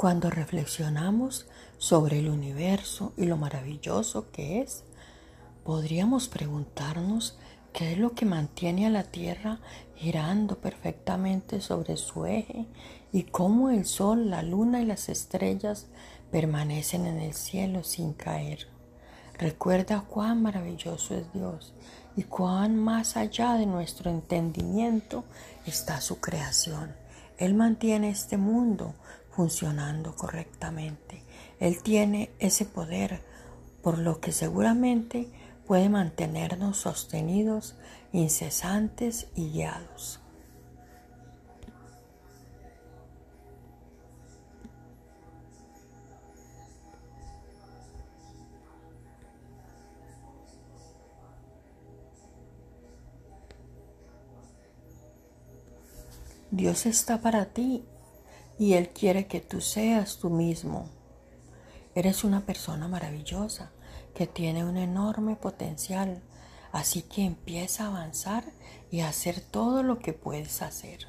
Cuando reflexionamos sobre el universo y lo maravilloso que es, podríamos preguntarnos qué es lo que mantiene a la Tierra girando perfectamente sobre su eje y cómo el Sol, la Luna y las estrellas permanecen en el cielo sin caer. Recuerda cuán maravilloso es Dios y cuán más allá de nuestro entendimiento está su creación. Él mantiene este mundo funcionando correctamente. Él tiene ese poder, por lo que seguramente puede mantenernos sostenidos, incesantes y guiados. Dios está para ti y Él quiere que tú seas tú mismo. Eres una persona maravillosa que tiene un enorme potencial, así que empieza a avanzar y a hacer todo lo que puedes hacer.